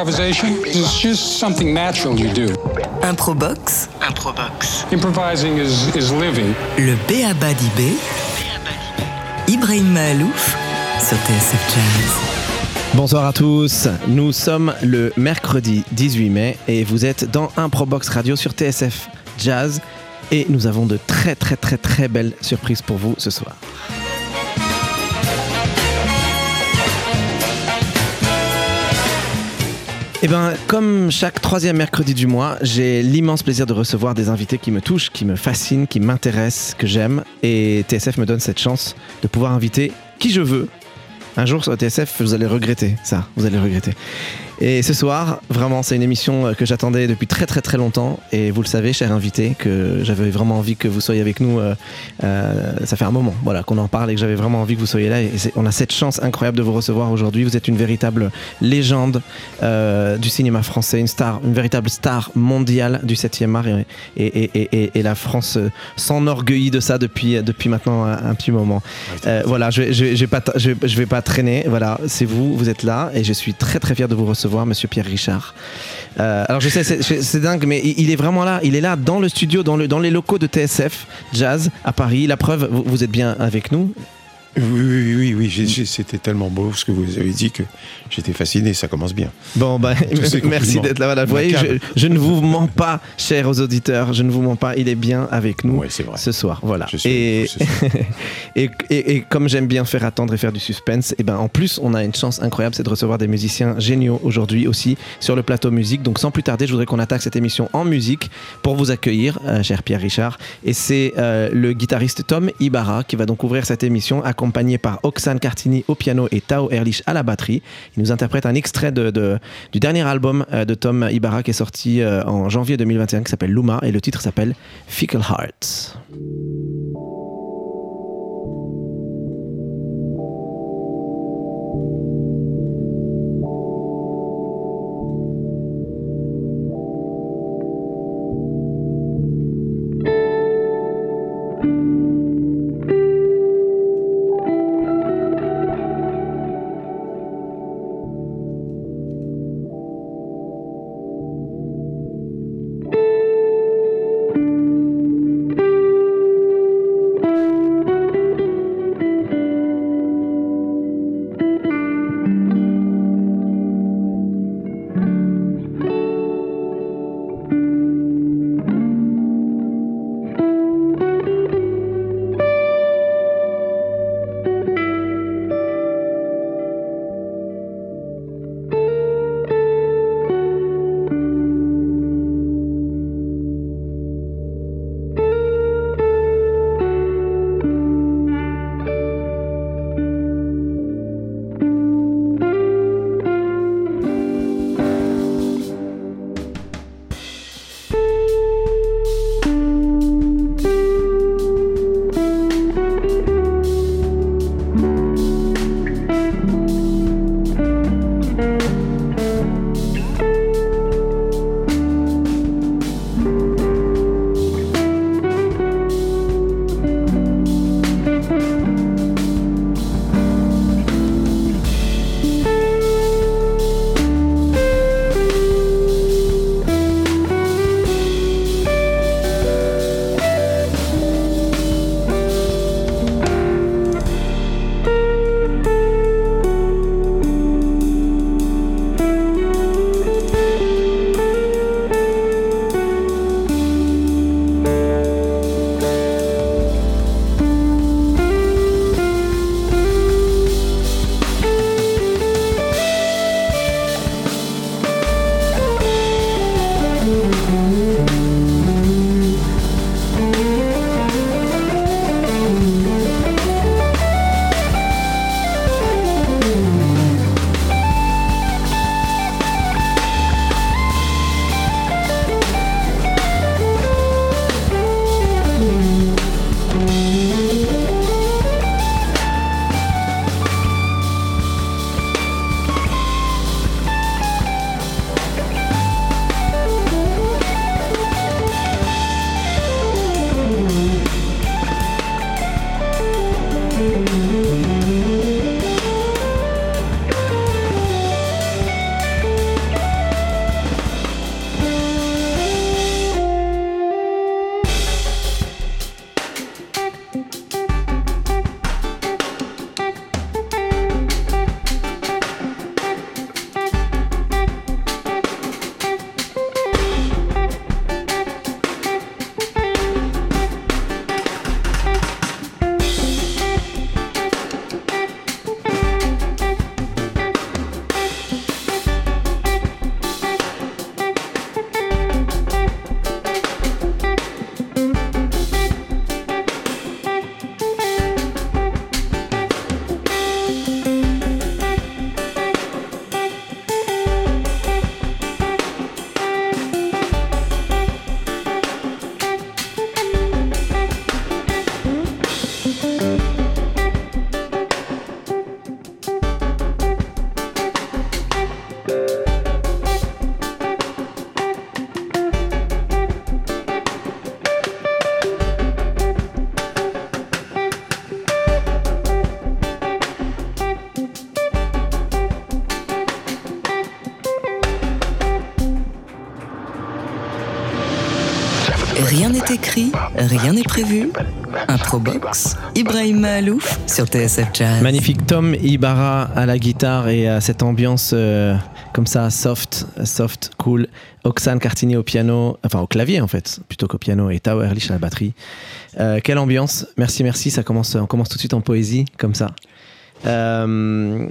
improvisation? Is just something natural you do. Improbox. Improbox. Improvising is, is living. Le Béaba d'Ibé. Ibrahim Mahalouf sur TSF Jazz. Bonsoir à tous, nous sommes le mercredi 18 mai et vous êtes dans Improbox Radio sur TSF Jazz et nous avons de très très très très belles surprises pour vous ce soir. Eh bien, comme chaque troisième mercredi du mois, j'ai l'immense plaisir de recevoir des invités qui me touchent, qui me fascinent, qui m'intéressent, que j'aime. Et TSF me donne cette chance de pouvoir inviter qui je veux. Un jour sur TSF, vous allez regretter ça, vous allez regretter. Et ce soir, vraiment, c'est une émission que j'attendais depuis très très très longtemps. Et vous le savez, cher invité, que j'avais vraiment envie que vous soyez avec nous. Euh, euh, ça fait un moment, voilà, qu'on en parle et que j'avais vraiment envie que vous soyez là. Et on a cette chance incroyable de vous recevoir aujourd'hui. Vous êtes une véritable légende euh, du cinéma français, une star, une véritable star mondiale du 7e art. Et, et, et, et la France s'enorgueillit de ça depuis depuis maintenant un, petit moment. voilà, je, je, je, vais pas, je, je vais pas traîner. Voilà, c'est vous, vous êtes là, et je suis très très fier de vous recevoir Monsieur Pierre Richard. Euh, alors je sais, c'est dingue, mais il est vraiment là. Il est là dans le studio, dans, le, dans les locaux de TSF Jazz à Paris. La preuve, vous êtes bien avec nous. Oui, oui, oui, oui. c'était tellement beau ce que vous avez dit que j'étais fasciné, ça commence bien. Bon, bah, merci d'être là. Voilà. Vous voyez, je, ne vous mens pas, chers auditeurs, je ne vous mens pas, il est bien avec nous ce soir. Voilà. et, et, et, comme j'aime bien faire attendre et faire du suspense, et eh ben en plus, on a une chance incroyable, c'est de recevoir des musiciens géniaux aujourd'hui aussi sur le plateau musique. Donc sans plus tarder, je voudrais qu'on attaque cette émission en musique pour vous accueillir, euh, cher Pierre Richard. Et c'est euh, le guitariste Tom Ibarra qui va donc ouvrir cette émission accompagné par Oxane Cartini au piano et Tao Erlich à la batterie. Il nous interprète un extrait du dernier album euh, de Tom Ibarra qui est sorti euh, en janvier 2021 qui s'appelle Luma et le titre s'appelle Fickle Hearts. Rien n'est écrit, rien n'est prévu. Improbox, Ibrahim Alouf sur TSF Jazz. Magnifique Tom Ibarra à la guitare et à cette ambiance euh, comme ça, soft, soft, cool. Oxane Cartini au piano, enfin au clavier en fait, plutôt qu'au piano, et Tao Erlich à la batterie. Euh, quelle ambiance Merci, merci. Ça commence, on commence tout de suite en poésie, comme ça. Euh,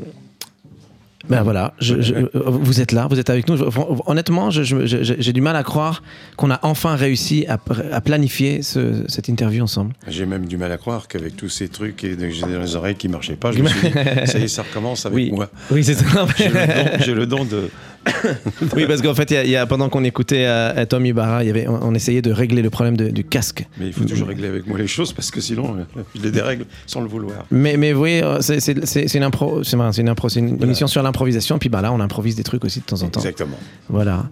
ben voilà, je- je- vous êtes là, vous êtes avec nous. Honnêtement, j'ai du mal à croire qu'on a enfin réussi à, à planifier ce- cette interview ensemble. J'ai même du mal à croire qu'avec tous ces trucs et j'ai dans les oreilles qui marchaient pas, je me suis dit, ça y est, ça recommence avec Oui, moi. oui c'est ça. J'ai le, don- j'ai le don de. Oui, parce qu'en fait, y a- y a, pendant qu'on écoutait euh, Tom Ibarra, y avait, on, on essayait de régler le problème de- du casque. Mais il faut toujours régler avec moi les choses parce que sinon, euh, je les dérègle sans le vouloir. Mais, mais vous voyez, euh, c'est une impro, c'est une, impro, c'est une Voilà. émission sur l'improvisation. Puis bah là, on improvise des trucs aussi de temps en temps. Exactement. Voilà.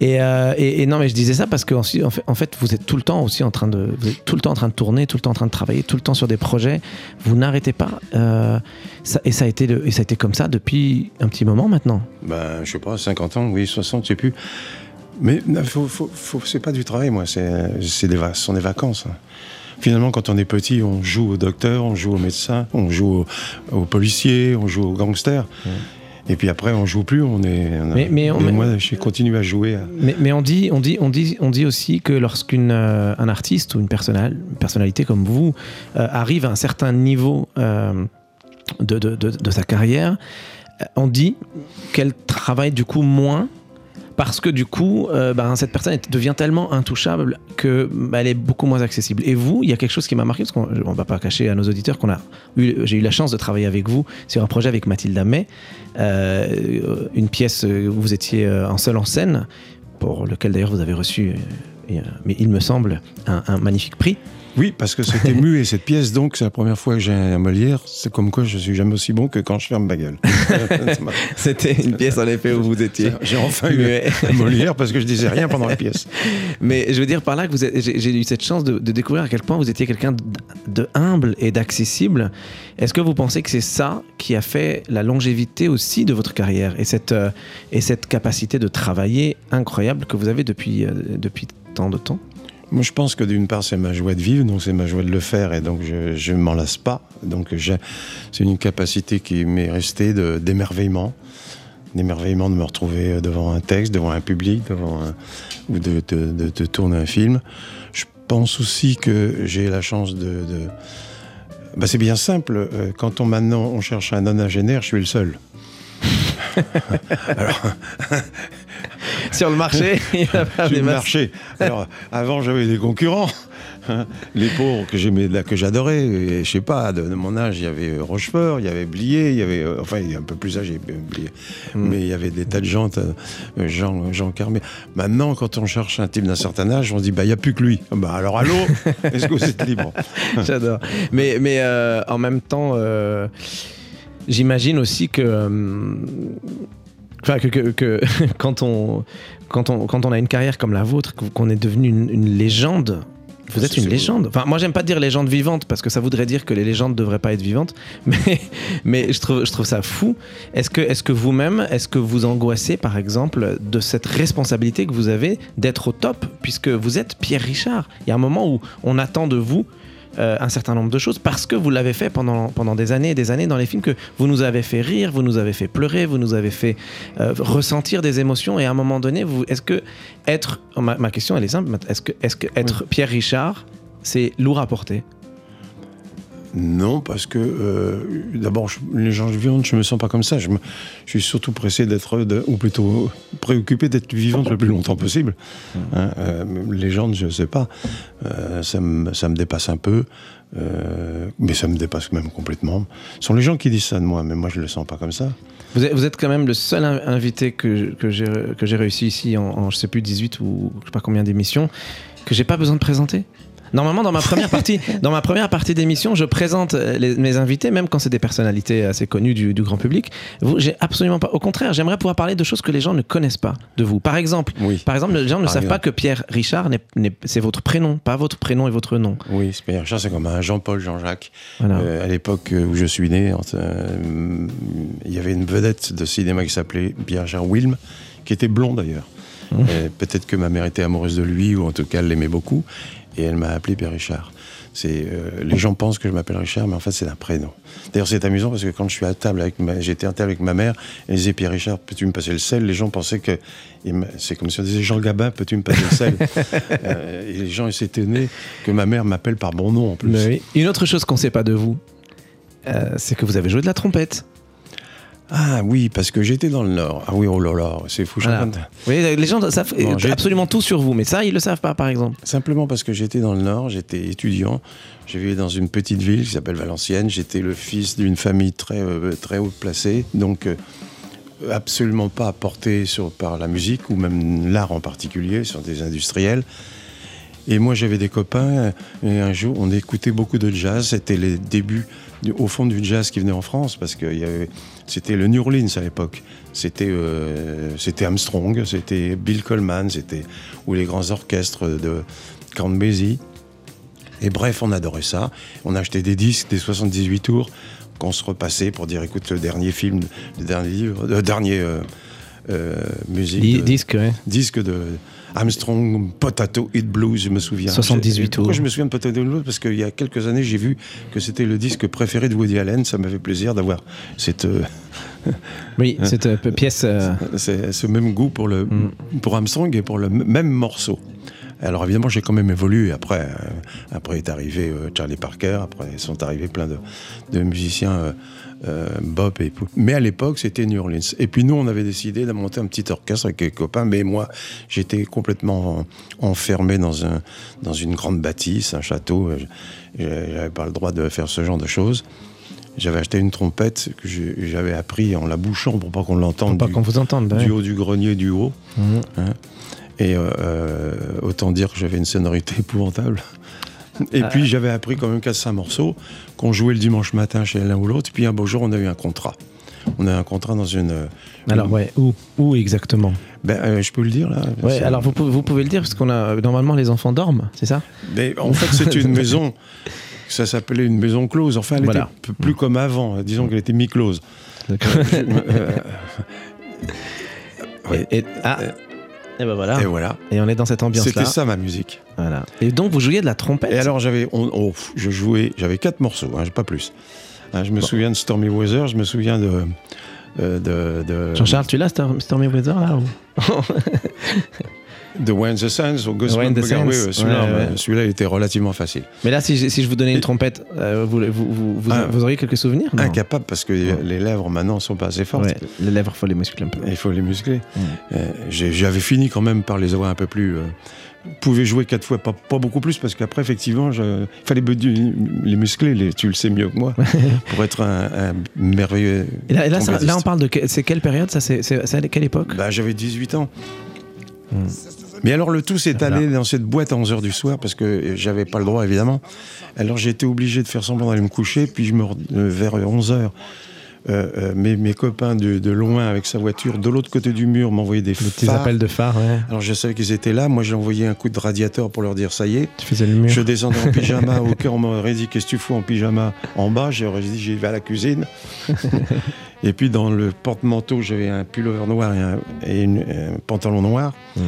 Et, euh, et, et non, mais je disais ça parce que en fait, en fait, vous êtes tout le temps aussi en train de, vous êtes tout le temps en train de tourner, tout le temps en train de travailler, tout le temps sur des projets. Vous n'arrêtez pas. euh, ça, et ça a été, le- et ça a été comme ça depuis un petit moment maintenant. Ben, je sais pas, 50 ans, oui, 60, je sais plus. Mais non, faut, faut, faut- c'est pas du travail, moi, c'est, c'est des, vac- ce sont des vacances. hein. Finalement, quand on est petit, on joue au docteur, on joue au médecin, on joue au, au policier, on joue au gangster. Et puis après, on joue plus, on est. on a- Mais- mais on- moi, j'ai continué à jouer. à- Mais, mais on, dit, on, dit, on, dit, on dit aussi que lorsqu'un un artiste ou une, personnal- une personnalité comme vous euh, arrive à un certain niveau euh, de, de, de- sa carrière, euh, on dit qu'elle travaille du coup moins parce que du coup, euh, ben, cette personne devient tellement intouchable que ben, elle est beaucoup moins accessible. Et vous, il y a quelque chose qui m'a marqué parce qu'on on va pas cacher à nos auditeurs qu'on a eu, j'ai eu la chance de travailler avec vous sur un projet avec Mathilda May, euh, une pièce où vous étiez en seul en scène, pour lequel d'ailleurs vous avez reçu, mais il me semble, un magnifique prix. Oui, parce que c'était muet cette pièce, donc c'est la première fois que j'ai un Molière. C'est comme quoi je suis jamais aussi bon que quand je ferme ma gueule. C'était une pièce en effet où vous étiez. j'ai enfin eu muet. un Molière parce que je disais rien pendant la pièce. Mais je veux dire par là que j'ai eu cette chance de, de découvrir à quel point vous étiez quelqu'un de, de humble et d'accessible. Est-ce que vous pensez que c'est ça qui a fait la longévité aussi de votre carrière et cette, euh, et cette capacité de travailler incroyable que vous avez depuis, euh, depuis tant de temps? Moi, je pense que d'une part, c'est ma joie de vivre, donc c'est ma joie de le faire, et donc je ne m'en lasse pas. Donc c'est une capacité qui m'est restée d'émerveillement, d'émerveillement de me retrouver devant un texte, devant un public, devant ou de, de- tourner un film. Je pense aussi que j'ai la chance de... Bah, c'est bien simple. euh, Quand on maintenant on cherche un nonagénaire, je suis le seul. Sur le marché, il sur des le masses. marché. Alors, avant, j'avais des concurrents. hein. Les pauvres que j'aimais, là, que j'adorais. Et Je sais pas, de, de mon âge, il y avait euh, Rochefort, il y avait Blier, il y avait. euh, enfin, il y a un peu plus âgé, euh, Blier. Hmm. Mais il y avait des tas de gens, euh, Jean, Jean Carmé. Maintenant, quand on cherche un type d'un certain âge, on se dit, bah, il n'y a plus que lui. Bah, alors, allô? Est-ce que vous êtes libre? J'adore. Mais, mais euh, en même temps, euh, j'imagine aussi que, euh, enfin, que, que- que quand, on, quand, on, quand on a une carrière comme la vôtre, qu'on est devenu une, une légende. Vous êtes une légende. Enfin, moi, j'aime pas dire légende vivante parce que ça voudrait dire que les légendes devraient pas être vivantes. Mais, mais je, trouve, je trouve ça fou. Est-ce que, est que vous-même, est-ce que vous angoissez, par exemple, de cette responsabilité que vous avez d'être au top puisque vous êtes Pierre Richard? Il y a un moment où on attend de vous euh, un certain nombre de choses parce que vous l'avez fait pendant, pendant des années et des années dans les films, que vous nous avez fait rire, vous nous avez fait pleurer, vous nous avez fait euh, ressentir des émotions et à un moment donné, vous, est-ce que être, ma, ma question elle est simple, est-ce que, est-ce que être Pierre Richard, c'est lourd à porter? Non, parce que euh, d'abord, les gens vivantes, je me sens pas comme ça. Je, me- je suis surtout pressé d'être, ou plutôt préoccupé d'être vivante le plus longtemps possible. Hein, euh, légende, je sais pas. Euh, ça, me, ça me dépasse un peu, mais ça me dépasse même complètement. Ce sont les gens qui disent ça de moi, mais moi je le sens pas comme ça. Vous êtes, quand même le seul in- invité que, que j'ai réussi ici en, en, je sais plus 18 ou je sais pas combien d'émissions que j'ai pas besoin de présenter? Normalement, dans ma première partie, dans ma première partie d'émission, je présente euh, les- mes invités, même quand c'est des personnalités assez connues du, du grand public. J'ai absolument pas. Au contraire, j'aimerais pouvoir parler de choses que les gens ne connaissent pas de vous. Par exemple, Oui. par exemple, les gens ne Par savent pas que Pierre Richard, c'est votre prénom, pas votre prénom et votre nom. Oui, c'est Pierre Richard, c'est comme un Jean-Paul, Jean-Jacques. Voilà. Euh, à l'époque où je suis né, euh, il y avait une vedette de cinéma qui s'appelait Pierre Richard Wilm, qui était blond d'ailleurs. Et Peut-être que ma mère était amoureuse de lui, ou en tout cas, elle l'aimait beaucoup. Et elle m'a appelé Pierre Richard. C'est, euh, les gens pensent que je m'appelle Richard, mais en fait, c'est un prénom. D'ailleurs, c'est amusant parce que quand je suis à table avec ma, j'étais à table avec ma mère, elle disait Pierre Richard, peux-tu me passer le sel? Les gens pensaient que. C'est comme si on disait Jean Gabin, peux-tu me passer le sel? Euh, Et les gens ils s'étonnaient que ma mère m'appelle par mon nom en plus. Oui. Une autre chose qu'on sait pas de vous, euh, c'est que vous avez joué de la trompette. Ah oui, parce que j'étais dans le Nord. Ah oui, oh là là, c'est fou. Voilà. Oui, les gens savent Bon, j'ai- absolument tout sur vous, mais ça, ils le savent pas, par exemple. Simplement parce que j'étais dans le Nord, j'étais étudiant, j'ai vécu dans une petite ville qui s'appelle Valenciennes, j'étais le fils d'une famille très, euh, très haut placée, donc euh, absolument pas porté sur, par la musique, ou même l'art en particulier, sur des industriels. Et moi j'avais des copains, euh, et un jour on écoutait beaucoup de jazz, c'était les débuts au fond du jazz qui venait en France, parce que il y avait- c'était le New Orleans à l'époque. C'était euh, c'était Armstrong, c'était Bill Coleman, c'était ou les grands orchestres de Count Basie. Et bref, on adorait ça. On achetait des disques, des 78 tours, qu'on se repassait pour dire écoute, le dernier film, le dernier livre, le dernier euh, euh, musique. Dis- de- Disque, ouais. disque de Armstrong Potato Hit Blues, je me souviens. 78 J'ai- Pourquoi tours. je me souviens de Potato Hit Blues? Parce qu'il y a quelques années, j'ai vu que c'était le disque préféré de Woody Allen. Ça m'a fait plaisir d'avoir cette, euh, Oui, cette euh, pièce. euh, c'est- ce même goût pour, le, Mm. pour Armstrong et pour le même morceau. Alors évidemment, j'ai quand même évolué. Après, euh, après est arrivé euh, Charlie Parker, après sont arrivés plein de, de musiciens, euh, euh, Bob et tout. Mais à l'époque, c'était New Orleans. Et puis nous, on avait décidé de monter un petit orchestre avec quelques copains. Mais moi, j'étais complètement en- enfermé dans, un, dans une grande bâtisse, un château. Je- J'avais pas le droit de faire ce genre de choses. J'avais acheté une trompette que j'avais appris en la bouchant pour pas qu'on l'entende pour pas du- qu'on vous entende. bah du ouais. haut du grenier du haut. Mhm. hein. Et euh, euh, autant dire que j'avais une sonorité épouvantable. Et Ah. puis j'avais appris quand même 4-5 morceaux qu'on jouait le dimanche matin chez l'un ou l'autre. Puis un beau jour, on a eu un contrat. On a eu un contrat dans une. Alors, ouais, où Où exactement? Ben, euh, je peux le dire là Ouais, alors vous pouvez, vous pouvez le dire, parce qu'on a. Normalement, les enfants dorment, c'est ça? Mais en fait, c'est une maison. Ça s'appelait une maison close. Enfin, elle Voilà. était plus comme avant. Disons qu'elle était mi-close. Euh, ouais. Et, et- ah Et ben voilà. Et voilà. Et on est dans cette ambiance-là. C'était ça ma musique. Voilà. Et donc, vous jouiez de la trompette? Et alors j'avais, on- oh, je jouais, j'avais quatre morceaux, hein, pas plus. Hein, je me souviens de Stormy Weather, je me souviens de, euh, de, de, Jean-Charles, tu l'as, Storm- Stormy Weather, là ou- de When the Sands au Gospel When the Sands, oui, celui-là, ouais, ouais. celui-là, il était relativement facile. Mais là, si je, si je vous donnais une Et- trompette, euh, vous, vous, Ah. vous auriez quelques souvenirs Incapable parce que les lèvres maintenant sont pas assez fortes. Les lèvres, faut les muscler un peu. Il faut les muscler. Mm. Euh, J'avais fini quand même par les avoir un peu plus. Euh, pouvais jouer quatre fois, pas, pas beaucoup plus, parce qu'après, effectivement, il fallait les muscler, les, tu le sais mieux que moi, pour être un, un merveilleux. Et là, et là, ça- trompettiste. là, on parle de. que- C'est quelle période ça C'est à quelle époque Bah, j'avais 18 ans. Hmm. Mais alors le tout s'est allé dans cette boîte à 11h du soir parce que j'avais pas le droit évidemment. Alors j'ai été obligé de faire semblant d'aller me coucher puis je me euh, vers 11h mes, mes copains de, de loin avec sa voiture de l'autre côté du mur m'envoyaient des phares. appels de phare, ouais. Alors je savais qu'ils étaient là, moi j'ai envoyé un coup de radiateur pour leur dire ça y est. Tu faisais le mur. Je descendais en pyjama, au cœur on m'aurait dit qu'est-ce que tu fous en pyjama en bas, j'aurais dit j'y vais à la cuisine. et puis dans le porte-manteau j'avais un pullover noir et un, et une- un pantalon noir. Mm.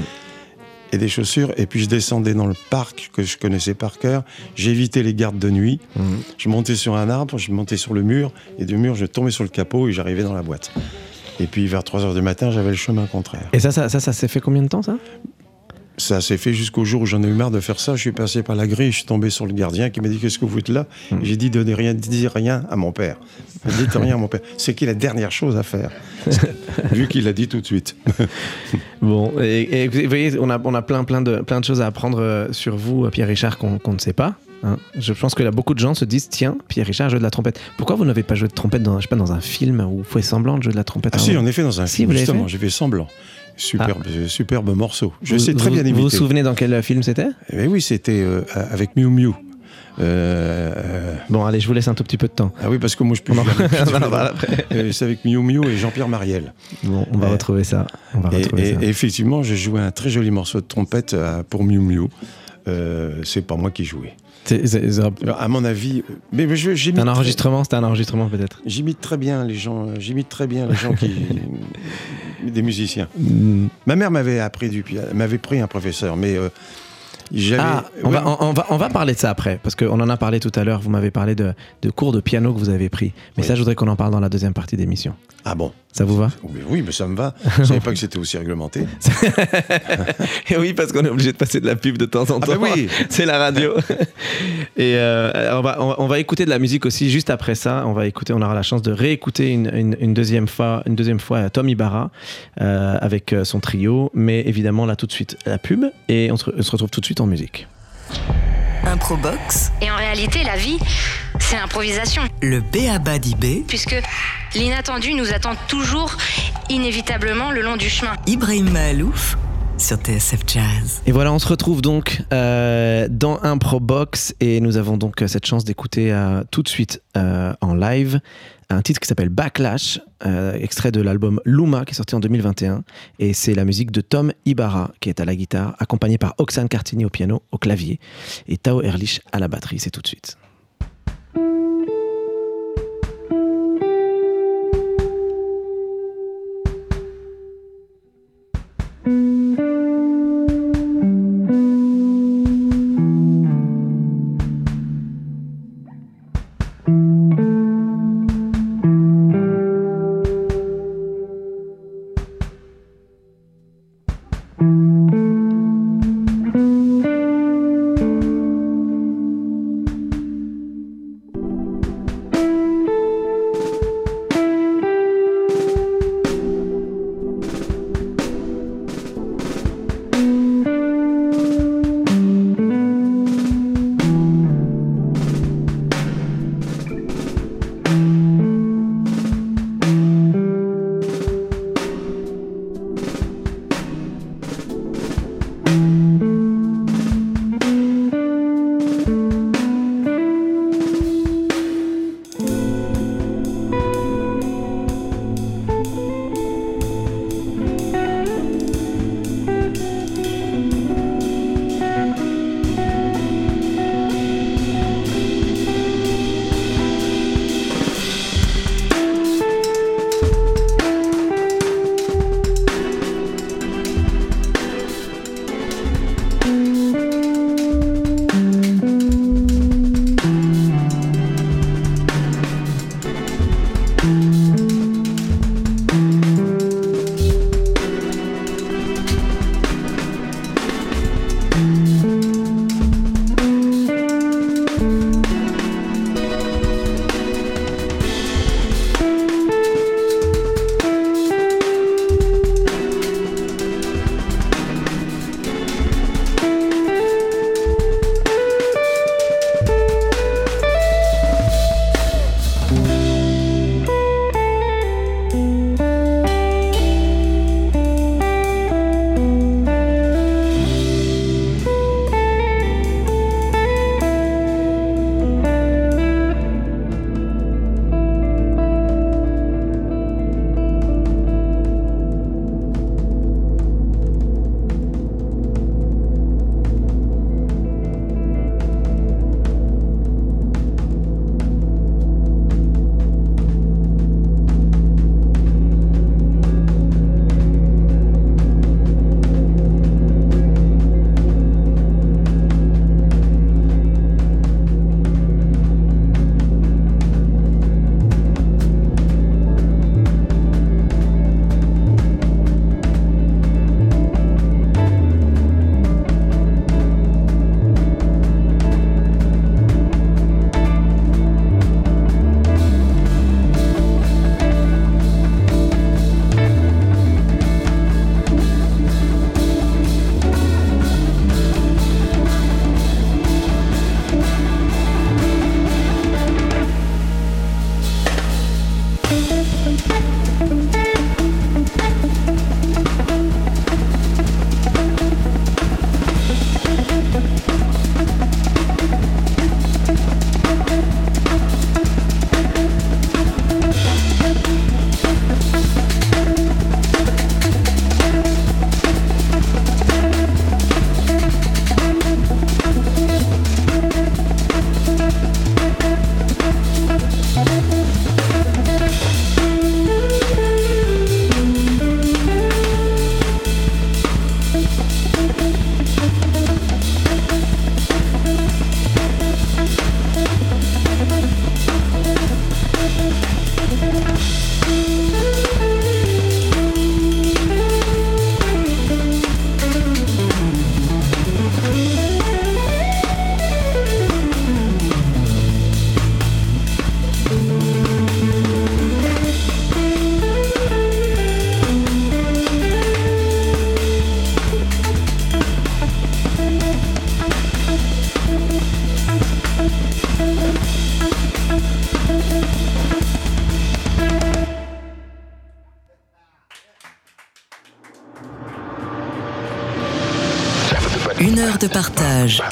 Et des chaussures, et puis je descendais dans le parc que je connaissais par cœur. J'évitais les gardes de nuit. Mhm. Je montais sur un arbre, je montais sur le mur, et du mur, je tombais sur le capot et j'arrivais dans la boîte. Et puis vers 3 heures du matin, j'avais le chemin contraire. Et ça, ça, ça, ça s'est fait combien de temps, ça? Ça s'est fait jusqu'au jour où j'en ai eu marre de faire ça. Je suis passé par la grille, je suis tombé sur le gardien qui m'a dit Qu'est-ce que vous faites là? Mm. Et J'ai dit Donnez rien, dites rien à mon père. Dites rien à mon père. C'est qui la dernière chose à faire Vu qu'il l'a dit tout de suite. Bon, et, et vous voyez, on a, on a plein, plein, de, plein de choses à apprendre euh, sur vous, euh, Pierre Richard, qu'on qu'on ne sait pas. hein. Je pense que là, beaucoup de gens se disent tiens, Pierre Richard joue de la trompette. Pourquoi vous n'avez pas joué de trompette dans, je sais pas, dans un film où vous faites semblant de jouer de la trompette Ah si, en effet, dans un Si, film, justement, j'ai fait semblant. Superbe, superbe morceau. Je Vous- sais très vous- bien Vous vous imiter. souvenez dans quel euh, film c'était? Mais oui, c'était euh, avec Miu Miu. Euh, euh, Bon, allez, je vous laisse un tout petit peu de temps. ah oui, parce que moi je peux On en- jamais- on en parle après. Euh, C'est avec Miu Miu et Jean-Pierre Mariel. Bon, on va Euh, retrouver ça. On va Et, retrouver et- ça. et effectivement, j'ai joué un très joli morceau de trompette euh, pour Miu Miu. Euh, c'est pas moi qui jouais. À mon avis, euh, mais, mais je- un très, enregistrement, c'était un enregistrement peut-être. j'imite très bien les gens. euh, J'imite très bien les gens qui des musiciens. Mm. Ma mère m'avait appris du piano, m'avait pris un professeur, mais euh. Ah, on, ouais, va, on, on va, on va parler de ça après, parce qu'on en a parlé tout à l'heure. Vous m'avez parlé de, de cours de piano que vous avez pris. Mais Oui. ça, je voudrais qu'on en parle dans la deuxième partie d'émission. ah bon? Ça vous va? Oui, Oui, mais ça me va. Je savais pas que c'était aussi réglementé. Et oui, parce qu'on est obligé de passer de la pub de temps en temps. Ah oui. C'est la radio. Et euh, on, va, on, écouter de la musique aussi juste après ça. On va écouter, on aura la chance de réécouter une, une- une deuxième fois, une deuxième fois Tom Ibarra euh, avec euh, son trio. Mais évidemment, là tout de suite la pub et on se, on se retrouve tout de suite en musique. Improbox, Et en réalité, la vie, c'est l'improvisation. le B.A.B.A. d'IB, Puisque l'inattendu nous attend toujours, inévitablement, le long du chemin. Ibrahim Mahalouf sur TSF Jazz. Et voilà, on se retrouve donc euh, dans Improbox et nous avons donc euh, cette chance d'écouter euh, tout de suite euh, en live un titre qui s'appelle Backlash, extrait de l'album Luma qui est sorti en 2021 et c'est la musique de Tom Ibarra qui est à la guitare, accompagné par Oxane Cartini au piano, au clavier et Tao Erlich à la batterie. C'est tout de suite.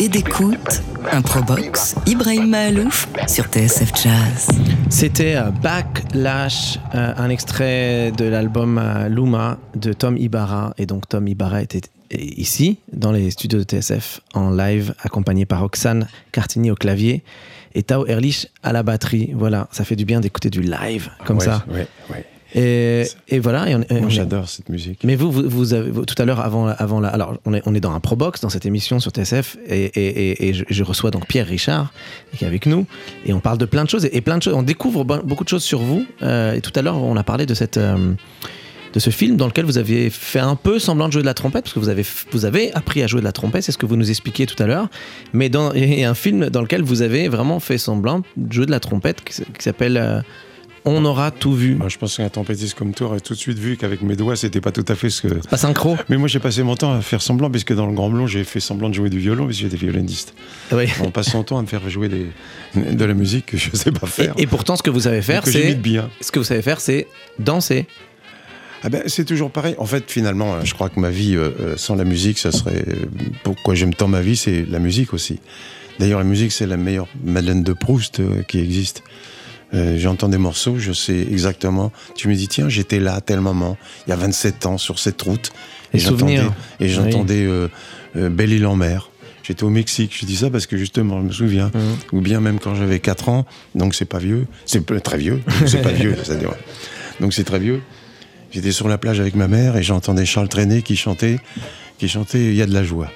Et d'écoute. Improbox, Ibrahim Mahalouf sur TSF Jazz. C'était euh, Backlash, euh, un extrait de l'album euh, Luma de Tom Ibarra. Et donc Tom Ibarra était ici, dans les studios de TSF, en live, accompagné par Oxane Cartini au clavier et Tao Erlich à la batterie. Voilà, ça fait du bien d'écouter du live comme Ouais, ça. ouais, ouais. Et, et voilà. et on- Moi, j'adore cette musique. Mais vous, vous, vous avez, tout à l'heure, avant, avant la, alors on est, on est dans un Probox dans cette émission sur TSF et, et, je, je reçois donc Pierre Richard qui est avec nous et on parle de plein de choses et, plein de choses. On découvre bo- beaucoup de choses sur vous. Euh, et tout à l'heure, on a parlé de cette. euh, de ce film dans lequel vous aviez fait un peu semblant de jouer de la trompette, parce que vous avez, vous avez appris à jouer de la trompette, c'est ce que vous nous expliquiez tout à l'heure. Mais dans, il y a un film dans lequel vous avez vraiment fait semblant de jouer de la trompette qui s'appelle euh, On aura tout vu. Moi, je pense qu'un trompettiste comme toi aurait tout de suite vu qu'avec mes doigts, c'était pas tout à fait ce que. Pas synchro Mais moi, j'ai passé mon temps à faire semblant, puisque dans le Grand Blond, j'ai fait semblant de jouer du violon, puisque j'étais violoniste. Oui. On passe son temps à me faire jouer des, de la musique que je sais pas faire. et pourtant, ce que vous savez faire, que c'est bien. ce que vous savez faire, c'est danser. Ah ben, c'est toujours pareil. En fait, finalement, euh, je crois que ma vie euh, euh, sans la musique, ça serait. Pourquoi j'aime tant ma vie, c'est la musique aussi. D'ailleurs, la musique, c'est la meilleure Madeleine de Proust euh, qui existe. Euh, J'entends des morceaux, je sais exactement. Tu me dis, tiens, j'étais là à tel moment, il y a 27 ans, sur cette route. Les j'entendais-. Et j'entendais euh, euh, Belle-Île en mer. J'étais au Mexique, je dis ça parce que justement, je me souviens. Mhm. Ou bien même quand j'avais 4 ans, donc c'est pas vieux. C'est très vieux, c'est pas vieux. Donc c'est très vieux. J'étais sur la plage avec ma mère et j'entendais Charles Trenet qui chantait, qui chantait Il y a de la joie.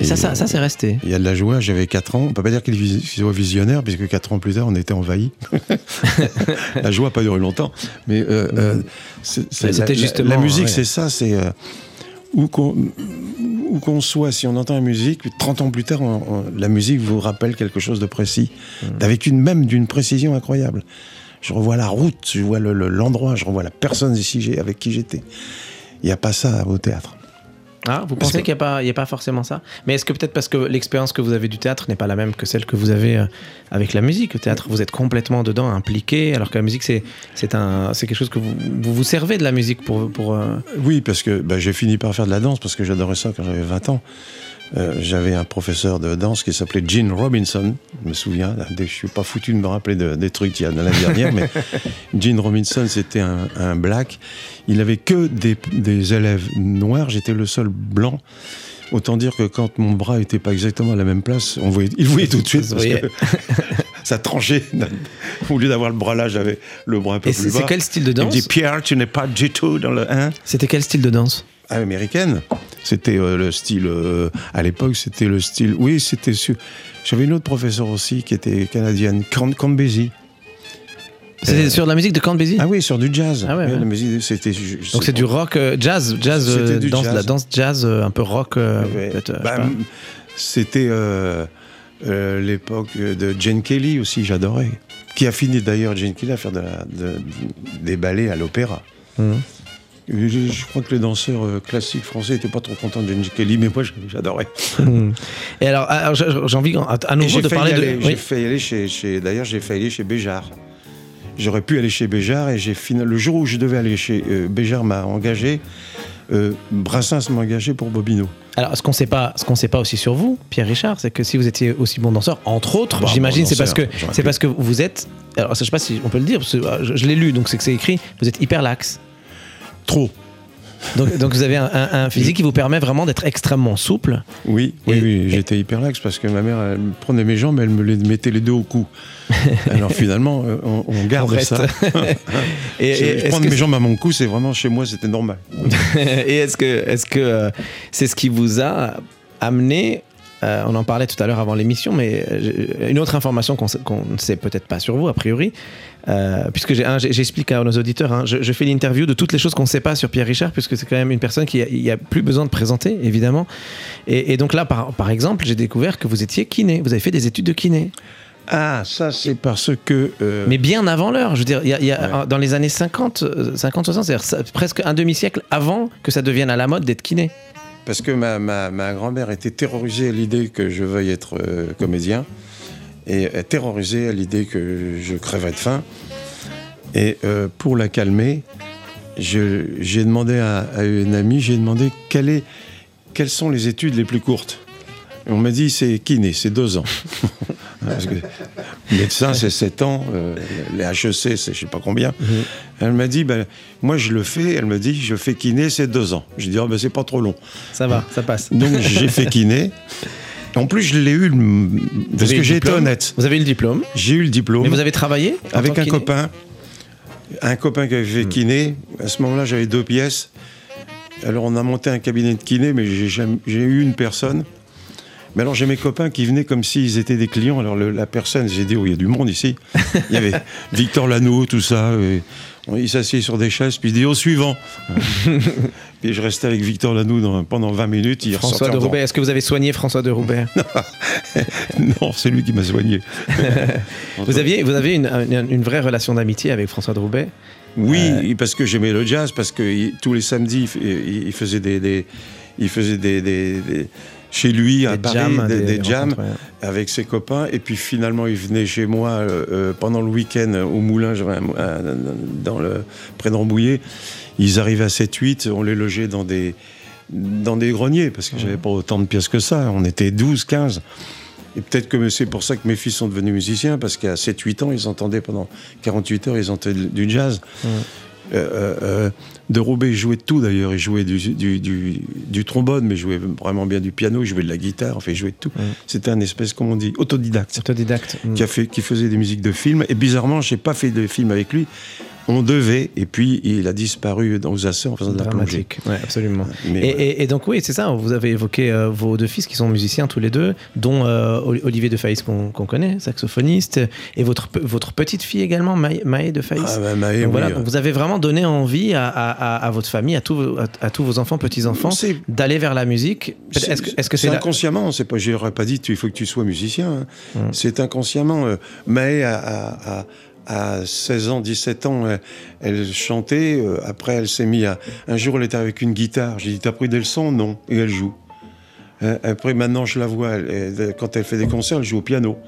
Et ça, ça, ça c'est resté. Il y a de la joie, j'avais 4 ans. On peut pas dire qu'il soit visionnaire, puisque 4 ans plus tard, on était envahi. la joie n'a pas duré longtemps. Mais euh, euh, c'était la- la- justement, La, musique, ouais. c'est ça, c'est. euh, où qu'on soit, si on entend la musique, 30 ans plus tard, on- on- la musique vous rappelle quelque chose de précis, Mm. avec une même d'une précision incroyable. Je revois la route, je vois le- le- l'endroit, je revois la personne ici avec qui j'étais. Il n'y a pas ça au théâtre. Ah, vous pensez qu'il n'y a, pas- il y a pas forcément ça Mais est-ce que peut-être parce que l'expérience que vous avez du théâtre n'est pas la même que celle que vous avez euh, avec la musique Au théâtre, vous êtes complètement dedans, impliqué, alors que la musique, c'est quelque chose que vous, vous vous servez de la musique pour... pour euh, Oui, parce que bah, j'ai fini par faire de la danse parce que j'adorais ça quand j'avais 20 ans. Euh, j'avais un professeur de danse qui s'appelait Gene Robinson, je me souviens. Je suis pas foutu de me rappeler de- des trucs qu'il y a de l'année dernière, mais Gene Robinson, c'était un, un black. Il avait que des, des élèves noirs. J'étais le seul blanc. Autant dire que quand mon bras était pas exactement à la même place, on voyait, il voyait tout de suite parce que ça tranchait. Au lieu d'avoir le bras là, j'avais le bras un peu Et plus bas. c'est quel style de Il me danse? Dit Pierre, tu n'es pas du tout dans le 1 C'était quel style de danse? Américaine. C'était euh, le style, euh, à l'époque, c'était le style. Oui, c'était sûr. J'avais une autre professeure aussi qui était canadienne, Basie. C'était Euh, sur de la musique de Count Ah oui, sur du jazz. Ah ouais, la musique, c'était. Donc c'est du rock euh, jazz, jazz, C'était euh, du danse, jazz. la danse jazz un peu rock. Ouais. Bah, c'était l'époque de Jane Kelly aussi, j'adorais. Qui a fini d'ailleurs, Jane Kelly, à faire de la- de- des ballets à l'opéra. Mhm. Je, crois que les danseurs euh, classiques français n'étaient pas trop contents de Jane Kelly, mais moi j'adorais. Et alors, alors, j'ai envie à nouveau de parler de. aller, oui. J'ai failli aller chez, chez- D'ailleurs, j'ai failli aller chez Béjart. J'aurais pu aller chez Béjart et j'ai fini. Le jour où je devais aller chez euh, Béjart m'a engagé. euh, Brassens m'a engagé pour Bobino. Alors, ce qu'on sait pas, ce qu'on sait pas aussi sur vous, Pierre Richard, c'est que si vous étiez aussi bon danseur, entre autres, Bah, j'imagine, bon c'est parce que c'est parce que vous êtes. Alors, je sais pas si on peut le dire, parce que euh, je, je l'ai lu, donc c'est que c'est écrit. Vous êtes hyper lax. Trop. Donc, donc vous avez un, un- un physique qui vous permet vraiment d'être extrêmement souple. Oui, Et- oui, oui. et- J'étais hyper lax parce que ma mère elle me prenait mes jambes, elle me les mettait les deux au cou. Alors finalement, euh, on, on garde On ça. Et, Je- et prendre mes jambes à mon cou, c'est vraiment chez moi, c'était normal. et est-ce que est-ce que euh, c'est ce qui vous a amené euh, on en parlait tout à l'heure avant l'émission, mais euh, une autre information qu'on ne sait peut-être pas sur vous, a priori, euh, puisque hein, j'explique à nos auditeurs, hein, je, je fais l'interview de toutes les choses qu'on ne sait pas sur Pierre Richard, puisque c'est quand même une personne qui n'y a, plus besoin de présenter, évidemment. Et, et donc là, par, par exemple, j'ai découvert que vous étiez kiné, vous avez fait des études de kiné, Ah, ça c'est parce que. euh, mais bien avant l'heure. Je veux dire, il y a- il y a- Ouais. dans les années 50, euh, 50 60, c'est-à-dire presque un demi-siècle avant que ça devienne à la mode d'être kiné. Parce que ma, ma, ma grand-mère était terrorisée à l'idée que je veuille être euh, comédien et terrorisée à l'idée que je crèverais de faim. Et euh, pour la calmer, j'ai demandé à, à une amie, j'ai demandé quelle est quelles sont les études les plus courtes Et On m'a dit c'est kiné, c'est deux ans. Parce que médecin, c'est 7 ans, euh, les HEC, c'est je sais pas combien. Elle m'a dit, ben, moi je le fais, elle me dit, je fais kiné, c'est deux ans. Je dis, oh, ben, c'est pas trop long. Ça va, ça passe. Donc j'ai fait kiné. En plus, je l'ai eu, parce que j'ai été honnête. Vous avez eu le diplôme, J'ai eu le diplôme mais vous avez travaillé avec un kiné copain. Un copain qui avait fait Hmm. kiné. À ce moment-là, j'avais deux pièces. Alors, on a monté un cabinet de kiné, mais j'ai eu une personne. Mais alors, j'ai mes copains qui venaient comme s'ils étaient des clients. Alors, le- la personne, j'ai dit, oh, il y a du monde ici. Il y avait Victor Lanoux, tout ça. et il s'assied sur des chaises, puis il dit, au suivant. puis je restais avec Victor Lanoux pendant 20 minutes. Il François de Roubaix, est-ce que vous avez soigné François de Roubaix? Non, c'est lui qui m'a soigné. Vous aviez, vous avez une, une- une vraie relation d'amitié avec François de Roubaix? Oui, parce que j'aimais le jazz, parce que il- tous les samedis, il f- il, il faisait des, des- il faisait des, des- des- chez lui à Des Paris jams, des, des des jams ouais. avec ses copains, et puis finalement il venait chez moi euh, euh, pendant le week-end au Moulin, dans le près de Rambouillet. Ils arrivaient à 7-8, on les logeait dans des dans des greniers parce que j'avais pas autant de pièces que ça. On était 12, 15. Et peut-être que c'est pour ça que mes fils sont devenus musiciens, parce qu'à 7-8 ans, ils entendaient pendant 48 heures, ils entendaient du jazz. Euh, euh, euh, de Roubaix, il jouait de tout d'ailleurs. Il jouait du, du, du- du trombone, mais il jouait vraiment bien du piano, il jouait de la guitare, enfin, il jouait de tout. C'était un espèce, comme on dit, autodidacte, Autodidacte. Mm. qui, a fait, qui faisait des musiques de films. Et bizarrement, j'ai pas fait de film avec lui. On devait, et puis il a disparu dans Açores en faisant de la plongée. Ouais, absolument. Mais et, voilà. et- et donc oui, c'est ça, vous avez évoqué euh, vos deux fils qui sont musiciens tous les deux, dont euh, Oli- Olivier de Faïs qu'on connaît, saxophoniste, et votre, votre petite fille également, Maë, Maë de Faïs. Ah, bah, Maë, Donc oui, voilà, euh. donc vous avez vraiment donné envie à, à- à- à votre famille, à tous, vos- à, à tous vos enfants, petits-enfants, d'aller vers la musique. C'est- Est-ce que c'est inconsciemment C'est pas, j'aurais pas dit, il faut que tu sois musicien. hein. C'est inconsciemment. Euh, Maë, à- à 16 ans, 17 ans, elle, elle chantait. euh, après, elle s'est mise à. Un jour, elle était avec une guitare. J'ai dit, t'as pris des leçons? Non. Et elle joue. Euh, après, maintenant, je la vois. quand elle fait des concerts, elle joue au piano.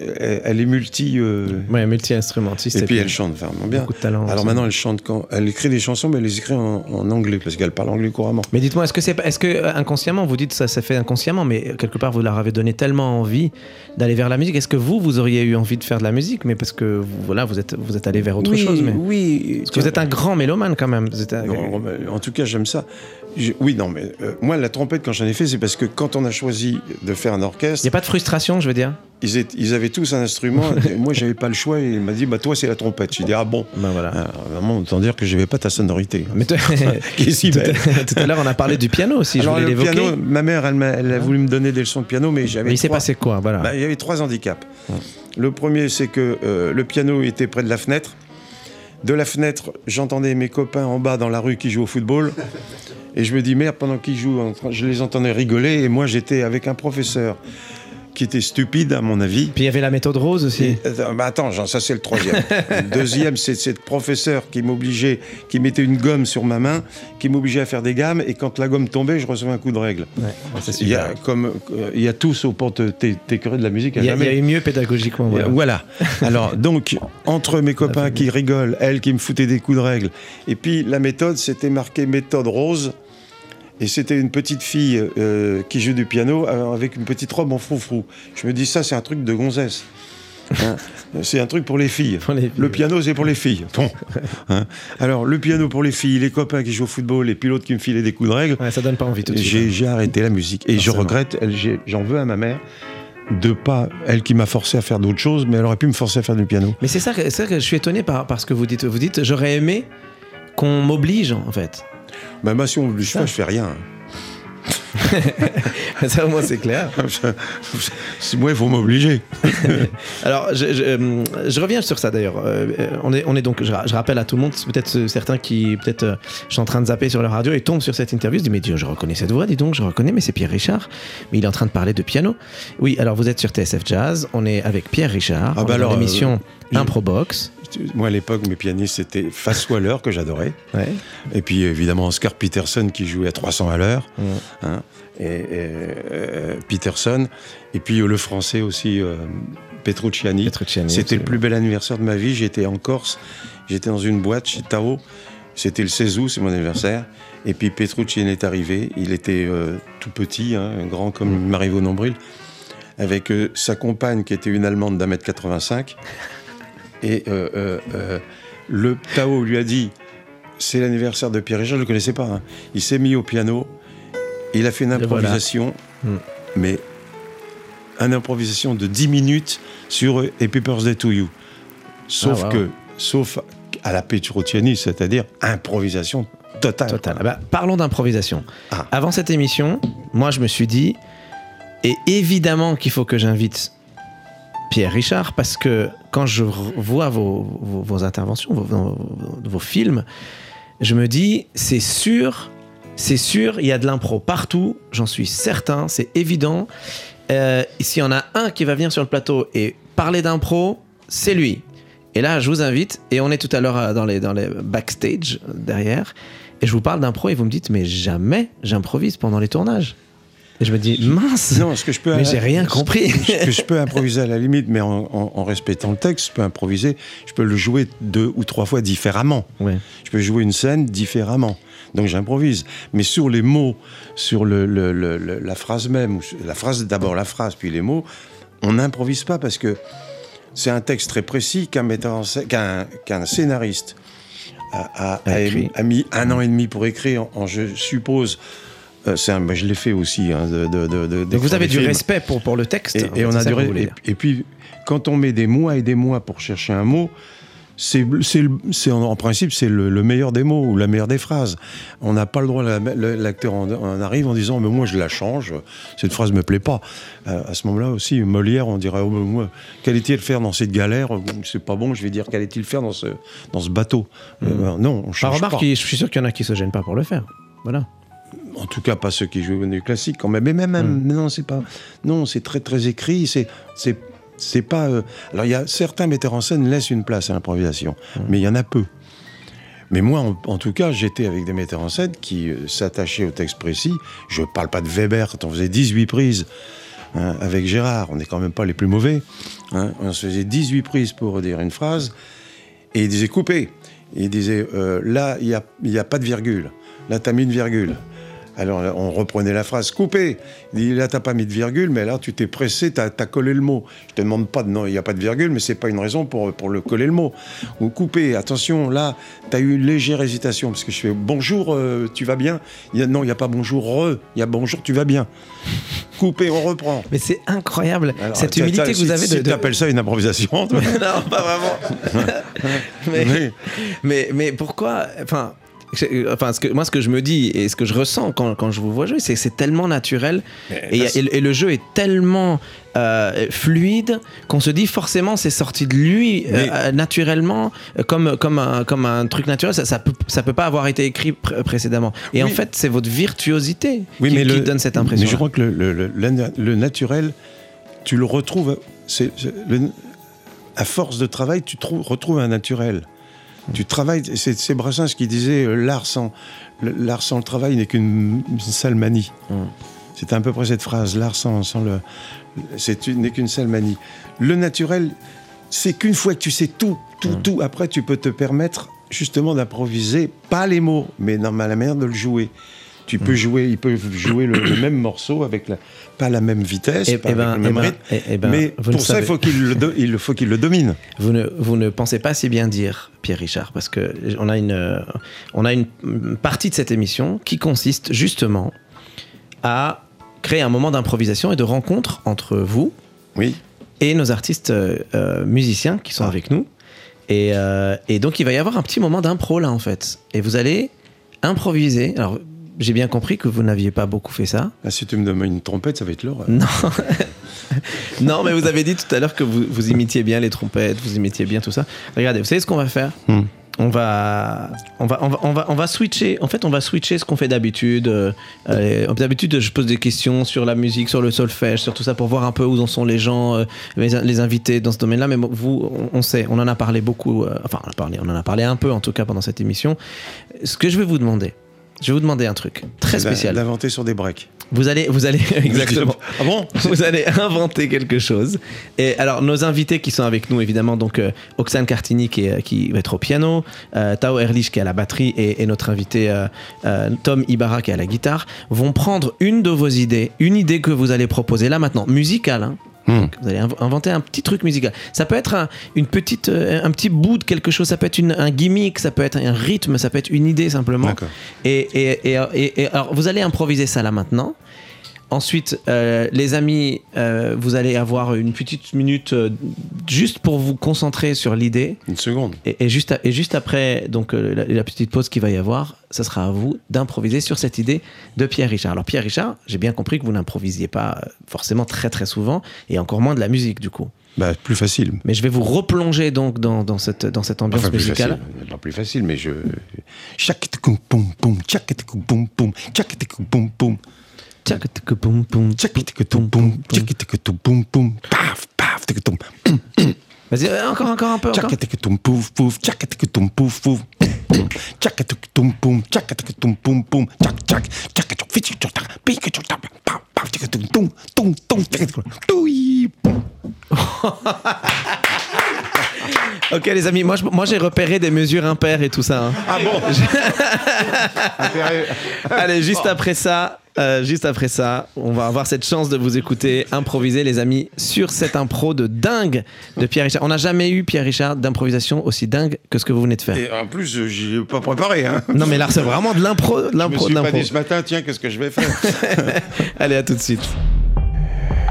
Elle, elle est multi. euh, Ouais, multi-instrumentiste. et puis, elle chante vraiment bien. beaucoup de talent. Alors maintenant, elle chante quand. Elle écrit des chansons, mais elle les écrit en, en anglais, parce qu'elle parle anglais couramment. Mais dites-moi, est-ce que c'est, est-ce que euh, inconsciemment, vous dites ça, ça fait inconsciemment, mais quelque part vous leur avez donné tellement envie d'aller vers la musique. Est-ce que vous, vous auriez eu envie de faire de la musique, mais parce que vous, voilà, vous êtes, vous êtes allé vers autre oui, chose, mais oui. parce que vous êtes un grand mélomane quand même. Un- Non, en tout cas, j'aime ça. Je- oui, non, mais euh, moi, la trompette, quand j'en ai fait, c'est parce que quand on a choisi de faire un Il orchestre, n'y a pas de frustration, je veux dire. ils, étaient- ils avaient tous un instrument. et moi, j'avais pas le choix. Et il m'a dit, bah toi, c'est la trompette. J'ai dit, ah bon. Ben voilà. Alors, vraiment, autant dire que j'avais pas ta sonorité. Mais toi- si tout, à, l'heure, on a parlé du piano aussi. Alors, je voulais l'évoquer. piano, ma mère, elle, a voulu me donner des leçons de piano, mais j'avais. Mais il s'est passé quoi Voilà. Bah, il y avait trois handicaps. Le premier, c'est que euh, le piano était près de la fenêtre. De la fenêtre, j'entendais mes copains en bas dans la rue qui jouent au football. Et je me dis, merde, pendant qu'ils jouent, je les entendais rigoler. Et moi, j'étais avec un professeur qui était stupide, à mon avis. Puis il y avait la méthode rose aussi. Euh, bah, attends, Jean, ça c'est le troisième. le deuxième, c'est le professeur qui m'obligeait, qui mettait une gomme sur ma main, qui m'obligeait à faire des gammes. Et quand la gomme tombait, je recevais un coup de règle. Ouais, Il y, a, comme, euh, il y a tous au pour te- t'é- t'écœurer de la musique. à Il y, a, il y jamais. a eu mieux pédagogiquement. Voilà. Voilà. Alors, donc, entre mes copains qui rigolent, elle qui me foutait des coups de règle, et puis la méthode, c'était marqué méthode rose. Et c'était une petite fille euh, qui joue du piano euh, avec une petite robe en froufrou. Je me dis, ça, c'est un truc de gonzesse. Hein. c'est un truc pour les filles. Pour les filles, le ouais. piano, c'est pour les filles. Bon. Hein. Alors, le piano pour les filles, les copains qui jouent au football, puis l'autre qui me filait des coups de règle. Ouais, ça donne pas envie tout de suite. hein. J'ai arrêté la musique. Et je regrette, j'en veux à ma mère, de pas, elle qui m'a forcé à faire d'autres choses, mais elle aurait pu me forcer à faire du piano. Mais c'est ça, que- c'est ça que je suis étonné par, par ce que vous dites. Vous dites, j'aurais aimé qu'on m'oblige, en fait. Bah, moi, si on m'oblige pas, je fais rien. ça, au moins, c'est clair. moi, il faut m'obliger. Alors, je, je, euh, je reviens sur ça d'ailleurs. Euh, on, est, on est donc, je, ra- je rappelle à tout le monde, peut-être certains qui, peut-être, euh, sont en train de zapper sur leur radio et tombent sur cette interview, se disent Mais Dieu, je reconnais cette voix, dis donc, je reconnais, mais c'est Pierre Richard. Mais il est en train de parler de piano. Oui, alors vous êtes sur TSF Jazz, on est avec Pierre Richard, Ah bah dans l'émission euh, Improbox. Moi, à l'époque, mes pianistes, c'était Fats Waller, que j'adorais. Ouais. Et puis, évidemment, Oscar Peterson, qui jouait à 300 à l'heure. Mm. Hein. Et, et, euh, Peterson. Et puis, le français aussi, euh, Petrucciani. Petrucciani, C'était le plus bel anniversaire de ma vie. J'étais en Corse. J'étais dans une boîte chez Tao. C'était le 16 août, c'est mon anniversaire. Et puis Petrucci est arrivé. Il était euh, tout petit, hein, grand comme il m'arrive au nombril, avec euh, sa compagne qui était une Allemande d'un mètre 85. Et euh, euh, euh, le Tao lui a dit c'est l'anniversaire de Pierre Richard, je ne le connaissais pas. hein. Il s'est mis au piano, il a fait une voilà. improvisation, Mm. mais une improvisation de 10 minutes sur A Paper's Day to You. Sauf Ah, wow. que, sauf à la Petrucciani, c'est-à-dire improvisation totale. Total. Ah bah, parlons d'improvisation. Ah. Avant cette émission, moi je me suis dit, et évidemment qu'il faut que j'invite Pierre Richard, parce que quand je vois vos, vos- interventions, vos, vos- films, je me dis, c'est sûr, c'est sûr, il y a de l'impro partout, j'en suis certain, c'est évident. Euh, S'il y en a un qui va venir sur le plateau et parler d'impro, c'est lui. Et là, je vous invite, et on est tout à l'heure dans les, dans les backstage derrière, et je vous parle d'impro et vous me dites, mais jamais j'improvise pendant les tournages. Et je me dis, mince, Non, ce que je peux. mais j'ai rien compris. Ce que je peux improviser à la limite, mais en, en- en respectant le texte, je peux improviser, je peux le jouer deux ou trois fois différemment. Ouais. Je peux jouer une scène différemment. Donc j'improvise. Mais sur les mots, sur le, le- le- le- la phrase même, la phrase d'abord la phrase, puis les mots, on n'improvise pas parce que c'est un texte très précis qu'un qu'un scénariste a, a- a mis un an et demi pour écrire. En, je suppose, euh, un- bah, je l'ai fait aussi. hein, de, de- de- de- Donc vous avez du films. respect pour, pour le texte. Et, en et fait, on a voulez Et, puis, quand on met des mois et des mois pour chercher un mot, c'est, en, en principe c'est le, le meilleur des mots ou la meilleure des phrases. On n'a pas le droit. L'acteur en, en arrive en disant mais moi je la change. Cette phrase me plaît pas. Euh, à ce moment-là aussi, Molière, on dirait oh, moi qu'allait-il faire dans cette galère? C'est pas bon. Je vais dire qu'allait-il faire dans ce dans ce bateau? Euh, Non, on change remarque, pas. je suis sûr qu'il y en a qui se gênent pas pour le faire. Voilà. En tout cas, pas ceux qui jouent du classique quand même. Mais même, même Hmm. non, c'est pas. Non, c'est très très écrit. C'est c'est c'est pas. euh, Alors il y a certains metteurs en scène laissent une place à l'improvisation, Hmm. mais il y en a peu. Mais moi, en, en tout cas, j'étais avec des metteurs en scène qui euh, s'attachaient au texte précis. Je parle pas de Weber quand on faisait 18 prises hein, avec Gérard. On n'est quand même pas les plus mauvais. hein. On se faisait 18 prises pour dire une phrase et il disait couper. Il disait euh, là, il n'y a, y a pas de virgule. Là, tu as mis une virgule. Alors on reprenait la phrase couper. Il dit là, t'as pas mis de virgule, mais là, tu t'es pressé, tu as, collé le mot. Je te demande pas de non, il n'y a pas de virgule, mais c'est pas une raison pour, pour le coller le mot. Ou couper, attention, là, tu as eu une légère hésitation, parce que je fais bonjour, euh, tu vas bien? Il y a, Non, il n'y a pas bonjour, re, il y a bonjour, tu vas bien. Couper, on reprend. Mais c'est incroyable Alors, cette t'as- humilité t'as- que vous si- avez si de. de- t'appelles ça une improvisation toi. non, pas vraiment. mais, mais, mais pourquoi Enfin. Je- Enfin, ce que, moi, ce que je me dis et ce que je ressens quand, quand je vous vois jouer, c'est que c'est tellement naturel et, le- et le jeu est tellement euh, fluide qu'on se dit forcément c'est sorti de lui euh, euh, naturellement euh, comme, comme, un, comme un truc naturel. Ça, ça, peut, ça peut pas avoir été écrit pr- précédemment. Et en fait, c'est votre virtuosité Oui, qui, mais qui le- donne cette impression. Mais je crois que le, le- le- le na- le naturel, tu le retrouves. À force de travail, tu trou- retrouves un naturel. Tu travailles. C'est, c'est Brassens qui disait euh, l'art sans, le- l'art sans le travail n'est qu'une une sale manie. Mm. C'était à peu près cette phrase. L'art sans, sans le. C'est n'est qu'une sale manie. Le naturel, c'est qu'une fois que tu sais tout, tout, tout, après, tu peux te permettre justement d'improviser, pas les mots, mais dans la manière de le jouer. Tu peux jouer, ils peuvent jouer le, le même morceau avec la, pas la même vitesse, Eh- pas eh ben- le même eh ben- rythme, ben, mais pour ça, savez- il faut qu'il le, do- il faut qu'il le domine. Vous ne, vous ne pensez pas si bien dire, Pierre Richard, parce que on a une, euh, on a une partie de cette émission qui consiste justement à créer un moment d'improvisation et de rencontre entre vous Oui. et nos artistes euh, euh, musiciens qui sont Ah. avec nous. Et, euh, et donc il va y avoir un petit moment d'impro là en fait. Et vous allez improviser. Alors j'ai bien compris que vous n'aviez pas beaucoup fait ça. Là, si tu me donnes une trompette, ça va être l'horreur. Non. non, mais vous avez dit tout à l'heure que vous, vous imitiez bien les trompettes, vous imitiez bien tout ça. Regardez, vous savez ce qu'on va faire? Hmm. on va, on va, on va, on va, on va switcher. En fait, on va switcher ce qu'on fait d'habitude. Euh, euh, d'habitude, je pose des questions sur la musique, sur le solfège, sur tout ça pour voir un peu où en sont les gens, euh, les, les invités dans ce domaine-là. Mais vous, on, on sait, on en a parlé beaucoup. euh, enfin, on, a parlé, on en a parlé un peu en tout cas pendant cette émission. Ce que je vais vous demander, je vais vous demander un truc très spécial. D'inventer sur des breaks. Vous allez, vous allez exactement. Ah bon Vous allez inventer quelque chose. Et alors, nos invités qui sont avec nous, évidemment, donc euh, Oxane Cartini qui, est- qui va être au piano, euh, Tao Erlich qui est à la batterie et, et notre invité euh, euh, Tom Ibarra qui est à la guitare, vont prendre une de vos idées, une idée que vous allez proposer là maintenant, musicale. hein. Hmm. Vous allez inv- inventer un petit truc musical. Ça peut être un, une petite, euh, un petit bout de quelque chose, ça peut être une- un gimmick, ça peut être un rythme, ça peut être une idée simplement. Et- et alors, vous allez improviser ça là maintenant. Ensuite, euh, les amis, euh, vous allez avoir une petite minute euh, juste pour vous concentrer sur l'idée. Une seconde. Et, et juste, à- et juste après donc, euh, la, la petite pause qu'il va y avoir, ça sera à vous d'improviser sur cette idée de Pierre Richard. Alors, Pierre Richard, j'ai bien compris que vous n'improvisiez pas euh, forcément très très souvent, et encore moins de la musique du coup. Bah, plus facile. Mais je vais vous replonger donc dans, dans cette, dans cette ambiance Enfin, plus musicale. facile. Pas plus facile, mais je. Paf, paf, Vas-y, euh, encore, encore un peu. Encore. pouf, pouf, pouf, pouf, Ok les amis, moi, je- moi j'ai repéré des mesures impaires et tout ça. hein. Ah bon? Allez, juste après ça, euh, juste après ça, on va avoir cette chance de vous écouter improviser les amis sur cette impro de dingue de Pierre Richard. On n'a jamais eu Pierre Richard d'improvisation aussi dingue que ce que vous venez de faire. Et en plus, euh, j'y ai pas préparé, hein. Non mais là c'est vraiment de l'impro, de Je me l'impro, suis pas l'impro. dit ce matin, tiens, qu'est-ce que je vais faire? Allez à tout de suite.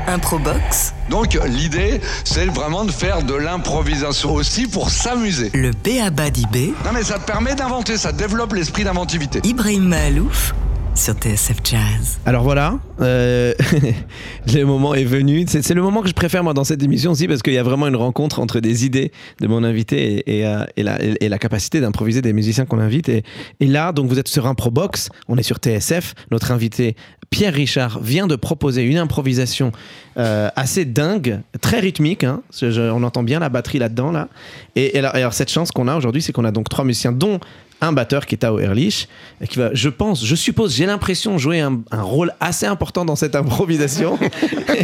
Improbox, Donc l'idée, c'est vraiment de faire de l'improvisation aussi pour s'amuser. le B.A.B.A. d'IB, Non mais ça te permet d'inventer, ça développe l'esprit d'inventivité. Ibrahim Mahalouf sur TSF Jazz. Alors voilà, euh, le moment est venu. C'est le moment que je préfère moi dans cette émission aussi parce qu'il y a vraiment une rencontre entre des idées de mon invité et, euh, la, capacité d'improviser des musiciens qu'on invite. Et, là, donc vous êtes sur Improbox, on est sur TSF. Notre invité Pierre Richard vient de proposer une improvisation euh, assez dingue, très rythmique. hein. On entend bien la batterie là-dedans là. Et alors, cette chance qu'on a aujourd'hui, c'est qu'on a donc trois musiciens, dont un batteur qui est Tao Erlich, et qui va, je pense, je suppose, j'ai l'impression jouer un, un rôle assez important dans cette improvisation.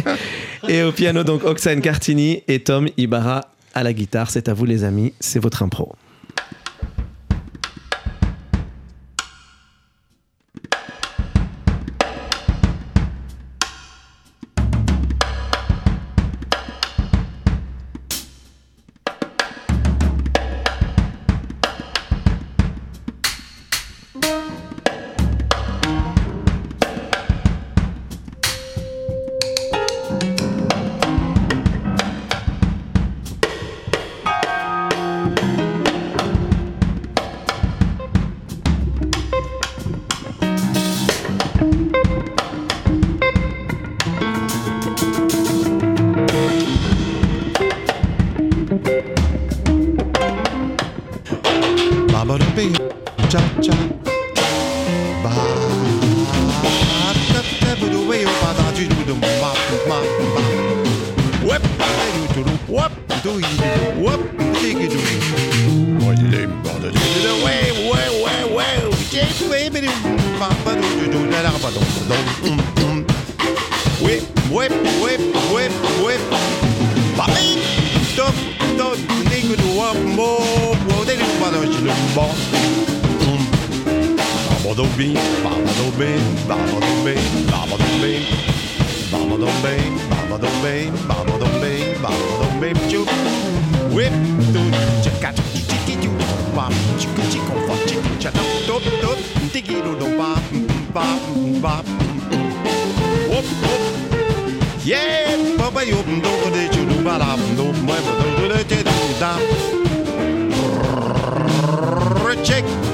et au piano, donc Oxane Cartini et Tom Ibarra à la guitare. C'est à vous, les amis, c'est votre impro. Check,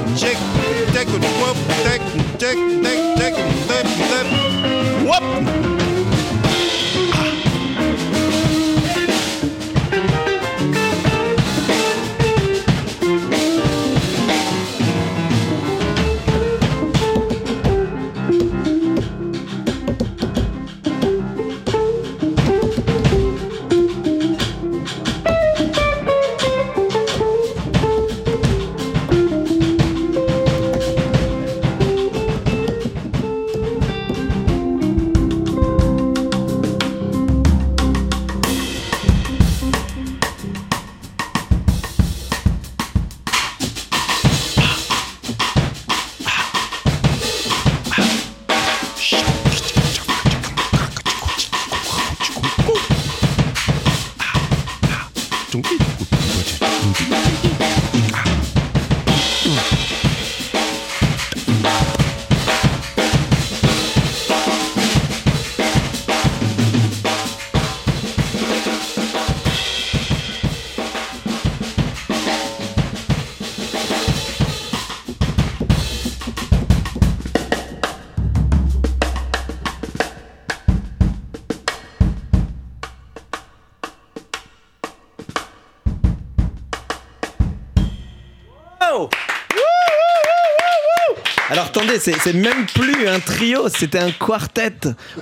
alors attendez, c'est même plus un trio, c'était un quartet.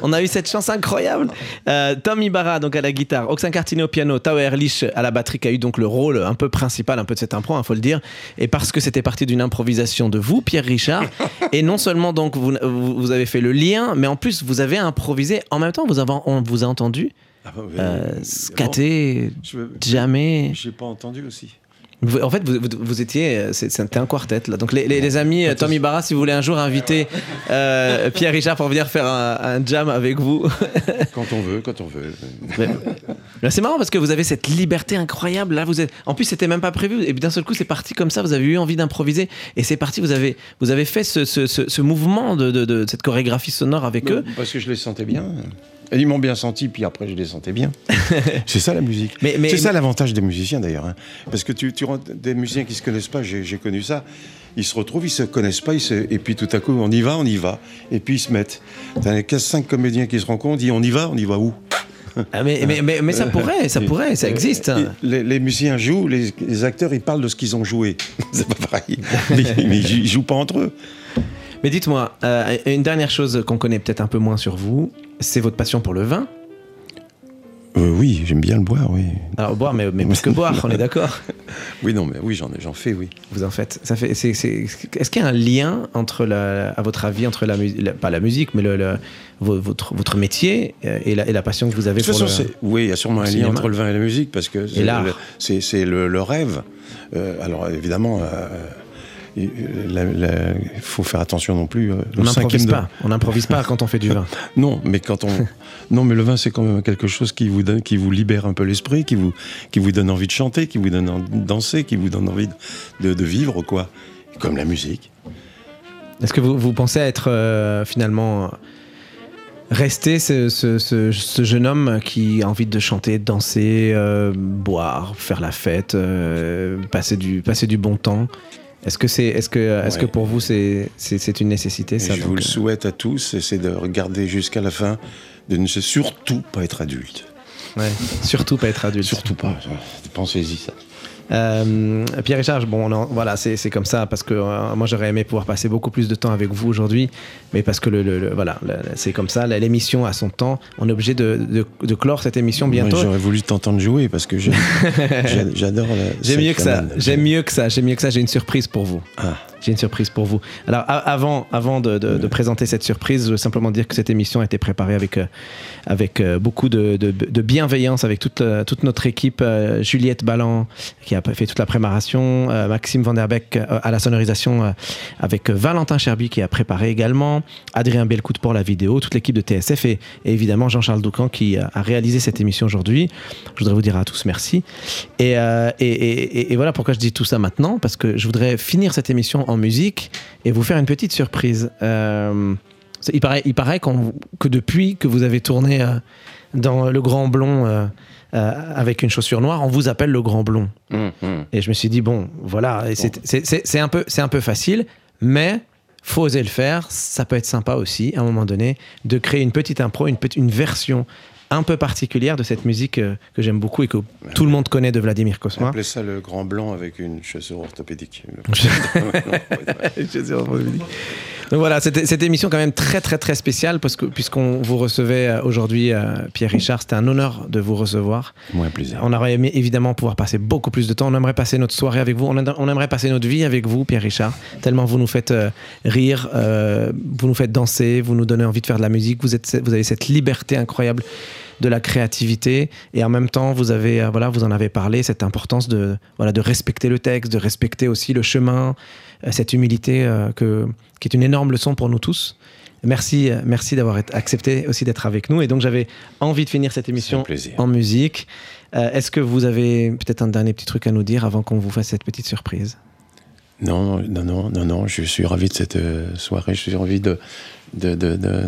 On a eu cette chance incroyable. Euh, Tom Ibarra donc à la guitare, Oxen Cartini au piano, Tao Erlich à la batterie qui a eu donc le rôle un peu principal un peu de cette impro, il faut le dire. Et parce que c'était parti d'une improvisation de vous, Pierre Richard. et non seulement donc vous, vous avez fait le lien, mais en plus vous avez improvisé. En même temps, vous avez, on vous a entendu Ah bah, euh, scatter, je- jamais. J'ai pas entendu aussi. En fait, vous, vous- vous étiez, euh, c'était un quartet là. Donc les, les- les amis, euh, Tommy Barra, si vous voulez un jour inviter euh, Pierre Richard pour venir faire un, un jam avec vous, Quand on veut, quand on veut. Mais- c'est marrant parce que vous avez cette liberté incroyable. Là, vous êtes. En plus, c'était même pas prévu. Et d'un seul coup, c'est parti comme ça. Vous avez eu envie d'improviser et c'est parti. Vous avez, vous avez fait ce, ce- ce- ce mouvement de, de- de cette chorégraphie sonore avec eux. Parce que je les sentais bien. Ils m'ont bien senti, puis après je les sentais bien. c'est ça la musique. Mais- mais- c'est ça l'avantage des musiciens d'ailleurs. hein. Parce que tu, tu rends- des musiciens qui se connaissent pas, j'ai j'ai connu ça. Ils se retrouvent, ils se connaissent pas, ils se- et puis tout à coup on y va, on y va, et puis ils se mettent. T'as les 15-5 comédiens qui se rencontrent, on dit on y va, on y va où? Ah, mais, mais, mais, mais ça pourrait, ça pourrait, ça existe. Les, les musiciens jouent, les, les acteurs ils parlent de ce qu'ils ont joué. c'est pas pareil. mais, mais ils jouent pas entre eux. Mais dites-moi, euh, une dernière chose qu'on connaît peut-être un peu moins sur vous, c'est votre passion pour le vin. Euh, oui, j'aime bien le boire, oui. Alors boire, mais, mais plus que boire, on est d'accord. Oui, non, mais oui, j'en j'en fais, oui. Vous en faites. Ça fait. c'est- c'est- Est-ce qu'il y a un lien entre la, à votre avis, entre la musique, pas la musique, mais le, le- vo- votre votre métier euh, et la, et la passion que vous avez De toute pour façon, le. c'est- oui, il y a sûrement un lien cinéma. entre le vin et la musique parce que c'est l'art. le- c'est c'est le, le rêve. Euh, alors évidemment, euh, il il faut faire attention non plus. euh, On n'improvise de- pas. On n'improvise pas quand on fait du vin. Non, mais quand on, non, mais le vin c'est quand même quelque chose qui vous donne, qui vous libère un peu l'esprit, qui vous, qui vous donne envie de chanter, qui vous donne envie de danser, qui vous donne envie de, de vivre quoi. Comme la musique. Est-ce que vous, vous pensez être euh, finalement euh, rester ce, ce- ce- ce jeune homme qui a envie de chanter, de danser, euh, boire, faire la fête, euh, passer du passer du bon temps? Est-ce que c'est est-ce que est-ce que pour vous c'est c'est c'est une nécessité ça je vous le euh, souhaite à tous, c'est de regarder jusqu'à la fin, de ne surtout pas être adulte. ouais. Surtout pas être adulte. Surtout pas. Pensez-y ça. Euh, Pierre Richard, bon, voilà, c'est comme ça parce que euh, moi j'aurais aimé pouvoir passer beaucoup plus de temps avec vous aujourd'hui, mais parce que le, le- le- voilà, c'est comme ça. L'émission a son temps. On est obligé de, de- de clore cette émission bientôt. J'aurais voulu t'entendre jouer parce que j'aime- j'a- j'adore la. J'ai cette mieux que ça. J'aime mieux que ça. J'aime mieux que ça. J'ai une surprise pour vous. Ah. J'ai une surprise pour vous. Alors avant, avant de, de- de présenter cette surprise, je veux simplement dire que cette émission a été préparée avec, euh, avec euh, beaucoup de, bienveillance, avec toute, euh, toute notre équipe. Juliette Ballan qui a fait toute la préparation, Maxime Van Der Beek à la sonorisation, avec Valentin Cherby qui a préparé également, Adrien Belcout pour la vidéo, toute l'équipe de TSF et, et évidemment Jean-Charles Doucan qui a réalisé cette émission aujourd'hui. Je voudrais vous dire à tous merci. Et- et- et voilà pourquoi je dis tout ça maintenant, parce que je voudrais finir cette émission en musique et vous faire une petite surprise. Euh, il paraît, il paraît que depuis que vous avez tourné euh, dans Le Grand Blond euh, avec une chaussure noire, on vous appelle Le Grand Blond. Hum. Et je me suis dit, bon, voilà, c'est- un, peu- un peu facile, mais faut oser le faire. Ça peut être sympa aussi, à un moment donné, de créer une petite impro, une, petite- une version un peu particulière de cette musique euh, que j'aime beaucoup et que tout le monde connaît de Vladimir Kosma. Appelez ça le grand blanc avec une chaussure orthopédique. Donc voilà, cette, cette émission quand même très très très spéciale parce que puisqu'on vous recevait euh, aujourd'hui euh, Pierre Richard, c'était un honneur de vous recevoir. Moins plaisir. On aurait aimé évidemment pouvoir passer beaucoup plus de temps. On aimerait passer notre soirée avec vous. On, a- on aimerait passer notre vie avec vous, Pierre Richard. Tellement vous nous faites euh, rire, euh, vous nous faites danser, vous nous donnez envie de faire de la musique. Vous, êtes, vous avez cette liberté incroyable de la créativité et en même temps vous avez voilà vous en avez parlé cette importance de voilà de respecter le texte de respecter aussi le chemin cette humilité euh, que qui est une énorme leçon pour nous tous. Merci euh, merci d'avoir accepté aussi d'être avec nous. Et donc j'avais envie de finir cette émission en musique. Euh, est-ce que vous avez peut-être un dernier petit truc à nous dire avant qu'on vous fasse cette petite surprise? Non, non, non, non, non, je suis ravi de cette euh, soirée. Je suis ravi de, de, de, de,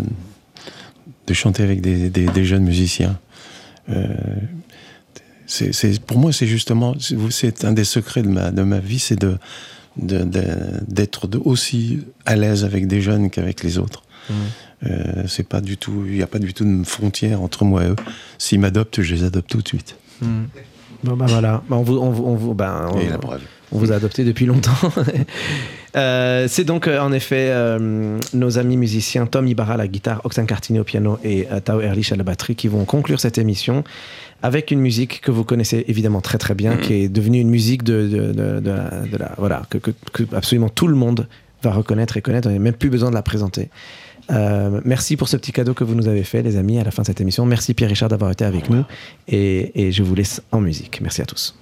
de chanter avec des, des, des jeunes musiciens. Euh, pour moi, c'est justement, c'est un des secrets de ma, de ma vie, c'est de- d'être aussi à l'aise avec des jeunes qu'avec les autres. Euh, c'est pas du tout, il n'y a pas du tout de frontière entre moi et eux. S'ils m'adoptent, je les adopte tout de suite. Bon bah voilà, Bah, on vous, on vous- on vous- bah, on- Et la preuve. On vous a adopté depuis longtemps. Euh, c'est donc euh, en effet euh, nos amis musiciens Tom Ibarra à la guitare, Oxane Cartini au piano et Tao Erlich à la batterie qui vont conclure cette émission avec une musique que vous connaissez évidemment très très bien, qui est devenue une musique de, de, de- de la, de la- voilà que, que- que absolument tout le monde va reconnaître et connaître. On n'a même plus besoin de la présenter. Euh, merci pour ce petit cadeau que vous nous avez fait, les amis, à la fin de cette émission. Merci Pierre-Richard d'avoir été avec nous et, et je vous laisse en musique. Merci à tous.